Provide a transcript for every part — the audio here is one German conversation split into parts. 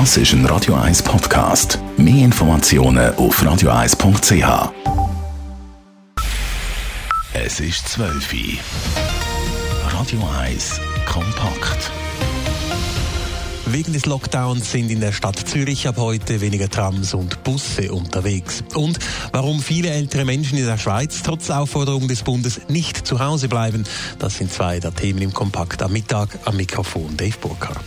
Das ist ein Radio 1 Podcast. Mehr Informationen auf radio1.ch. Es ist 12 Uhr. Radio 1 kompakt. Wegen des Lockdowns sind in der Stadt Zürich ab heute weniger Trams und Busse unterwegs. Und warum viele ältere Menschen in der Schweiz trotz Aufforderung des Bundes nicht zu Hause bleiben, das sind zwei der Themen im Kompakt am Mittag. Am Mikrofon Dave Burkhardt.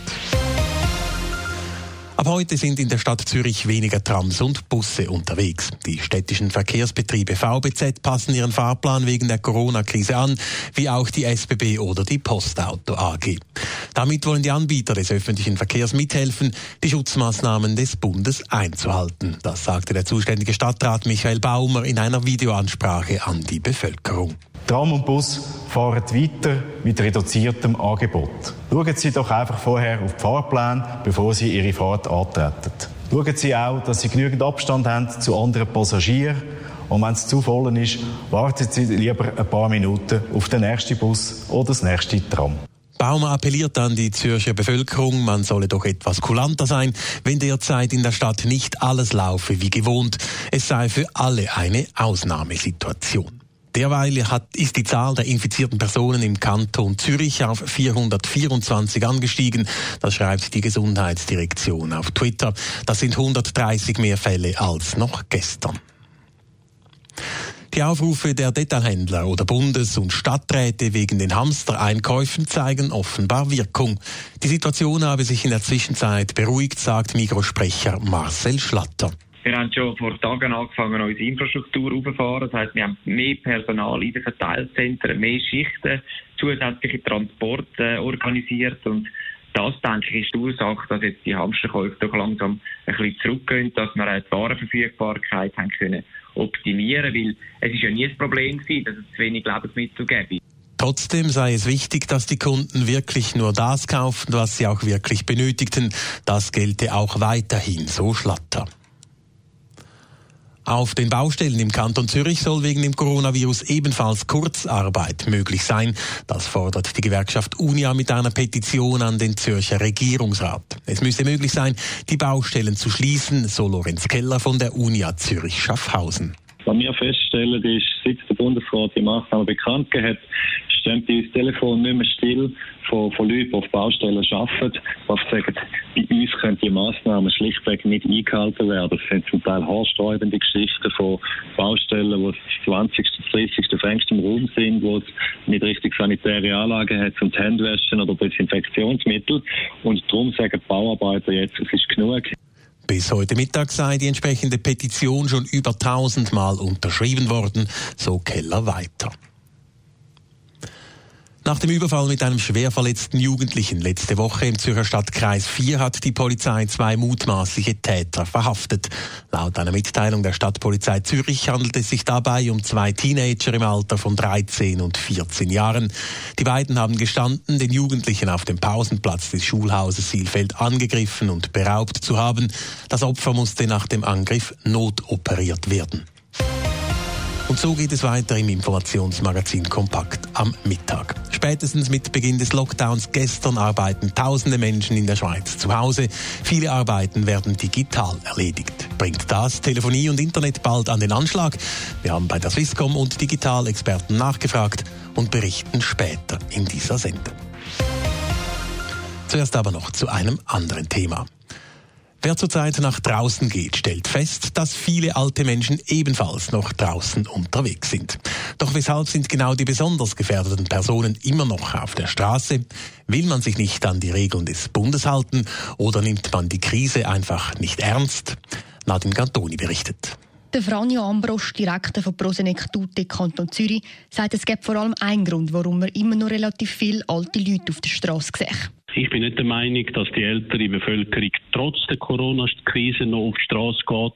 Heute sind in der Stadt Zürich weniger Trams und Busse unterwegs. Die städtischen Verkehrsbetriebe VBZ passen ihren Fahrplan wegen der Corona-Krise an, wie auch die SBB oder die Postauto AG. Damit wollen die Anbieter des öffentlichen Verkehrs mithelfen, die Schutzmaßnahmen des Bundes einzuhalten. Das sagte der zuständige Stadtrat Michael Baumer in einer Videoansprache an die Bevölkerung. Tram und Bus fahren weiter mit reduziertem Angebot. Schauen Sie doch einfach vorher auf die Fahrpläne, bevor Sie Ihre Fahrt antreten. Schauen Sie auch, dass Sie genügend Abstand haben zu anderen Passagieren. Und wenn es zu voll ist, warten Sie lieber ein paar Minuten auf den nächsten Bus oder das nächste Tram. Baumer appelliert an die Zürcher Bevölkerung, man solle doch etwas kulanter sein, wenn derzeit in der Stadt nicht alles laufe wie gewohnt. Es sei für alle eine Ausnahmesituation. Derweil hat, ist die Zahl der infizierten Personen im Kanton Zürich auf 424 angestiegen. Das schreibt die Gesundheitsdirektion auf Twitter. Das sind 130 mehr Fälle als noch gestern. Die Aufrufe der Detailhändler oder Bundes- und Stadträte wegen den Hamstereinkäufen zeigen offenbar Wirkung. Die Situation habe sich in der Zwischenzeit beruhigt, sagt Mikrosprecher Marcel Schlatter. Wir haben schon vor Tagen angefangen, unsere Infrastruktur aufzufahren. Das heißt, wir haben mehr Personal in den Verteilzentren, mehr Schichten, zusätzliche Transporte organisiert und das, denke ich, ist die Ursache, dass jetzt die Hamsterkäufe doch langsam ein bisschen zurückgehen, dass wir auch die Warenverfügbarkeit haben können optimieren, weil es ist ja nie das Problem gewesen, dass es zu wenig Lebensmittel gäbe. Trotzdem sei es wichtig, dass die Kunden wirklich nur das kaufen, was sie auch wirklich benötigten. Das gelte auch weiterhin, so Schlatter. Auf den Baustellen im Kanton Zürich soll wegen dem Coronavirus ebenfalls Kurzarbeit möglich sein. Das fordert die Gewerkschaft Unia mit einer Petition an den Zürcher Regierungsrat. Es müsse möglich sein, die Baustellen zu schließen, so Lorenz Keller von der Unia Zürich-Schaffhausen. Was wir feststellen, ist, seit der Bundesrat die Maßnahmen bekannt hat, stehen bei uns Telefon nicht mehr still von, von Leuten, die auf Baustellen arbeiten, die sagen, bei uns können die Massnahmen schlichtweg nicht eingehalten werden. Das sind zum Teil haarsträubende Geschichten von Baustellen, wo es 20., 30. Fenster im Raum sind, wo es nicht richtig sanitäre Anlagen hat zum Handwaschen oder Desinfektionsmittel. Und darum sagen die Bauarbeiter jetzt, es ist genug. Bis heute Mittag sei die entsprechende Petition schon über tausendmal unterschrieben worden, so Keller weiter. Nach dem Überfall mit einem schwer verletzten Jugendlichen letzte Woche im Zürcher Stadtkreis 4 hat die Polizei zwei mutmaßliche Täter verhaftet. Laut einer Mitteilung der Stadtpolizei Zürich handelt es sich dabei um zwei Teenager im Alter von 13 und 14 Jahren. Die beiden haben gestanden, den Jugendlichen auf dem Pausenplatz des Schulhauses Sielfeld angegriffen und beraubt zu haben. Das Opfer musste nach dem Angriff notoperiert werden. Und so geht es weiter im Informationsmagazin Kompakt am Mittag. Spätestens mit Beginn des Lockdowns gestern arbeiten tausende Menschen in der Schweiz zu Hause. Viele Arbeiten werden digital erledigt. Bringt das Telefonie und Internet bald an den Anschlag? Wir haben bei der Swisscom und Digital-Experten nachgefragt und berichten später in dieser Sendung. Zuerst aber noch zu einem anderen Thema. Wer zurzeit nach draußen geht, stellt fest, dass viele alte Menschen ebenfalls noch draußen unterwegs sind. Doch weshalb sind genau die besonders gefährdeten Personen immer noch auf der Straße? Will man sich nicht an die Regeln des Bundes halten oder nimmt man die Krise einfach nicht ernst? Nadine Cantoni berichtet. Der Franjo Ambrosch, Direktor von Prosenec Tute Kanton Zürich, sagt, es gibt vor allem einen Grund, warum man immer noch relativ viele alte Leute auf der Straße sieht. Ich bin nicht der Meinung, dass die ältere Bevölkerung trotz der Corona-Krise noch auf die Straße geht,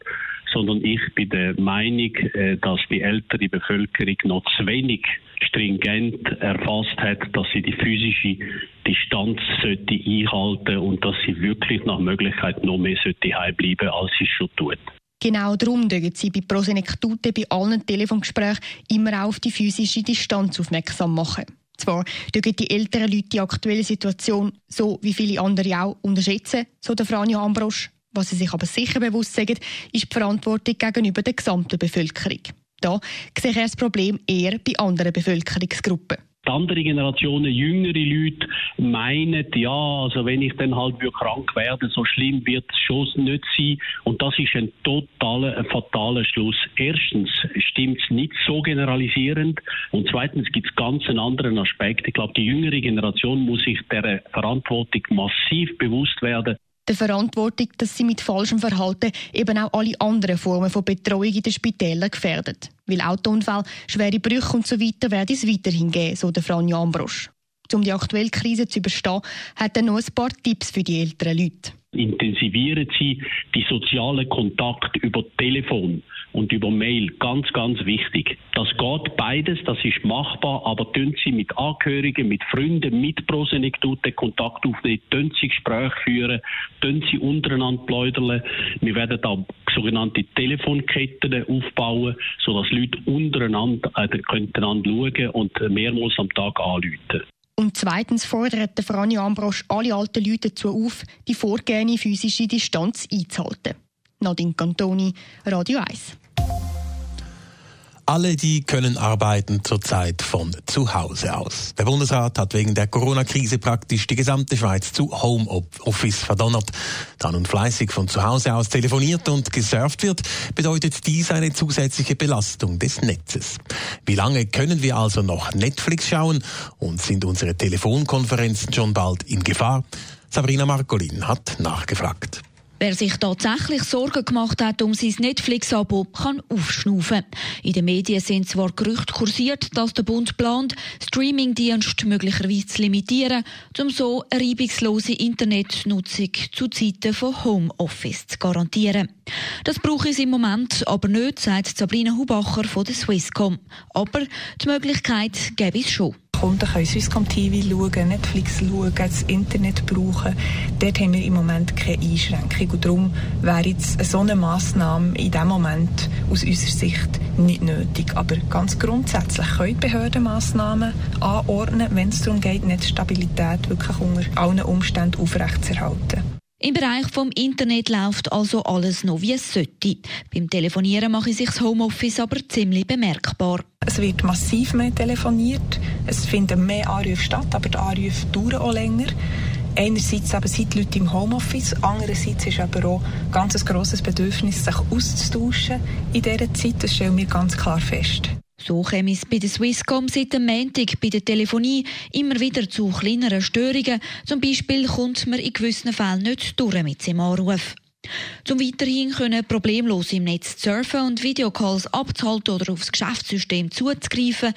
sondern ich bin der Meinung, äh, dass die ältere Bevölkerung noch zu wenig stringent erfasst hat, dass sie die physische Distanz sollte einhalten und dass sie wirklich nach Möglichkeit noch mehr sollte bleiben, als sie es schon tut. Genau darum dürfen Sie bei Prosenektute bei allen Telefongesprächen immer auf die physische Distanz aufmerksam machen. Zwar dürfen die älteren Leute die aktuelle Situation, so wie viele andere auch, unterschätzen, so der Franja Ambrosch. Was sie sich aber sicher bewusst sagen, ist die Verantwortung gegenüber der gesamten Bevölkerung. Da sehe ich das Problem eher bei anderen Bevölkerungsgruppen. Die andere Generationen, jüngere Leute, meinen, ja, also wenn ich dann halt krank werde, so schlimm wird es schon nicht sein. Und das ist ein totaler, ein fataler Schluss. Erstens stimmt es nicht so generalisierend. Und zweitens gibt es ganz einen anderen Aspekt. Ich glaube, die jüngere Generation muss sich der Verantwortung massiv bewusst werden der Verantwortung, dass sie mit falschem Verhalten eben auch alle anderen Formen von Betreuung in den Spitälern gefährdet. Weil Autounfall, schwere Brüche und so weiter werden es weiterhin geben, so der Franja Ambrosch. Um die aktuelle Krise zu überstehen, hat er noch ein paar Tipps für die älteren Leute. Intensivieren Sie die sozialen Kontakte über Telefon und über Mail. Ganz, ganz wichtig. Das geht beides, das ist machbar, aber tun Sie mit Angehörigen, mit Freunden, mit Prosenektuten Kontakt aufnehmen, tun Sie Gespräche führen, tun Sie untereinander plaudern. Wir werden da sogenannte Telefonketten aufbauen, sodass Leute untereinander äh, können schauen und mehrmals am Tag anrufen. Und zweitens fordert der Franjo Ambrosch alle alten Leute dazu auf, die vorgehende physische Distanz einzuhalten. Nadine Cantoni, Radio 1. Alle die können arbeiten zurzeit von zu Hause aus. Der Bundesrat hat wegen der Corona-Krise praktisch die gesamte Schweiz zu Homeoffice verdonnert. Da nun fleißig von zu Hause aus telefoniert und gesurft wird, bedeutet dies eine zusätzliche Belastung des Netzes. Wie lange können wir also noch Netflix schauen und sind unsere Telefonkonferenzen schon bald in Gefahr? Sabrina Marcolin hat nachgefragt. Wer sich tatsächlich Sorgen gemacht hat um sein Netflix-Abo, kann aufschnaufen. In den Medien sind zwar Gerüchte kursiert, dass der Bund plant, Streamingdienst möglicherweise zu limitieren, um so eine reibungslose Internetnutzung zu Zeiten von Homeoffice zu garantieren. Das brauche es im Moment aber nicht, sagt Sabrina Hubacher von der Swisscom. Aber die Möglichkeit gäbe es schon. Kunden können Swisscom TV schauen, Netflix schauen, das Internet brauchen. Dort haben wir im Moment keine Einschränkung. Und darum wäre jetzt so eine Massnahme in diesem Moment aus unserer Sicht nicht nötig. Aber ganz grundsätzlich können Behörden Massnahmen anordnen, wenn es darum geht, Netzstabilität wirklich unter allen Umständen aufrechtzuerhalten. Im Bereich vom Internet läuft also alles noch wie es sollte. Beim Telefonieren mache ich sich das Homeoffice aber ziemlich bemerkbar. Es wird massiv mehr telefoniert, es finden mehr Anrufe statt, aber die Anrufe dauern auch länger. Einerseits eben sind die Leute im Homeoffice, andererseits ist aber auch ganz ein grosses Bedürfnis, sich auszutauschen in dieser Zeit. Das stellen wir ganz klar fest. So käme es bei der Swisscom seit dem Montag bei der Telefonie immer wieder zu kleineren Störungen. Zum Beispiel kommt man in gewissen Fällen nicht durch mit seinem Anruf. Zum weiterhin können problemlos im Netz surfen und Videocalls abzuhalten oder aufs Geschäftssystem zuzugreifen,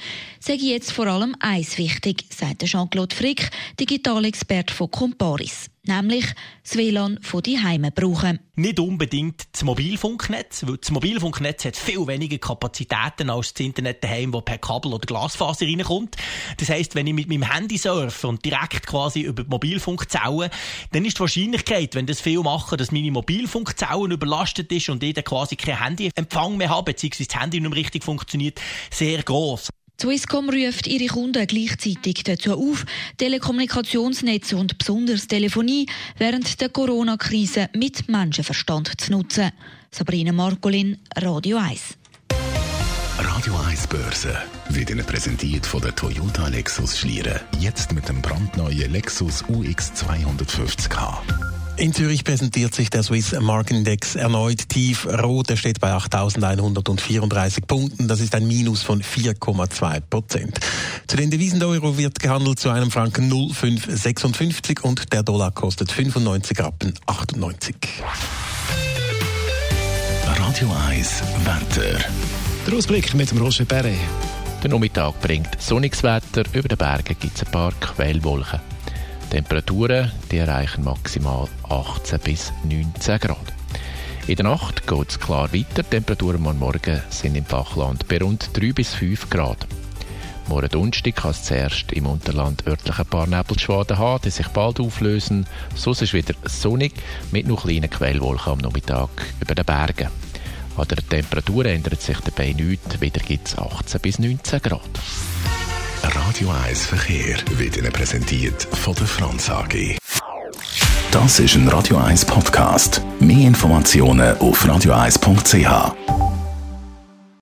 ich jetzt vor allem eins wichtig, sagt Jean-Claude Frick, Digitalexperte von Comparis nämlich das WLAN von die Heime brauchen. Nicht unbedingt das Mobilfunknetz, weil das Mobilfunknetz hat viel weniger Kapazitäten als das Internet daheim, wo per Kabel oder Glasfaser reinkommt. Das heisst, wenn ich mit meinem Handy surfe und direkt quasi über die Mobilfunkzellen, dann ist die Wahrscheinlichkeit, wenn das viel machen, dass meine Mobilfunkzellen überlastet ist und ich dann quasi kein Handyempfang mehr habe, beziehungsweise das Handy nicht mehr richtig funktioniert, sehr groß. Swisscom ruft ihre Kunden gleichzeitig dazu auf, Telekommunikationsnetze und besonders Telefonie während der Corona-Krise mit Menschenverstand zu nutzen. Sabrina Markolin, Radio 1. Radio 1 Börse wird Ihnen präsentiert von der Toyota Lexus Schlieren. Jetzt mit dem brandneuen Lexus UX 250k. In Zürich präsentiert sich der Swiss Marketindex erneut tief rot. Er steht bei 8.134 Punkten. Das ist ein Minus von 4,2 Prozent. Zu den Devisen der Euro wird gehandelt zu einem Franken 0,556 und der Dollar kostet 95 Rappen 98. Radio 1 Wetter. Der Ausblick mit dem Roger Perret. Der Nachmittag bringt sonniges Wetter. Über den Bergen gibt es ein paar Quellwolken. Temperaturen die erreichen maximal 18 bis 19 Grad. In der Nacht geht es klar weiter. Temperaturen am Morgen sind im Flachland bei rund 3 bis 5 Grad. Morgen Donnerstag kann es zuerst im Unterland örtlich ein paar Nebelschwaden haben, die sich bald auflösen. Sonst ist wieder sonnig mit noch kleinen Quellwolken am Nachmittag über den Bergen. An der Temperatur ändert sich dabei nichts. Wieder gibt es 18 bis 19 Grad. Radio 1 Verkehr wird Ihnen präsentiert von der Franz AG. Das ist ein Radio 1 Podcast. Mehr Informationen auf radio1.ch.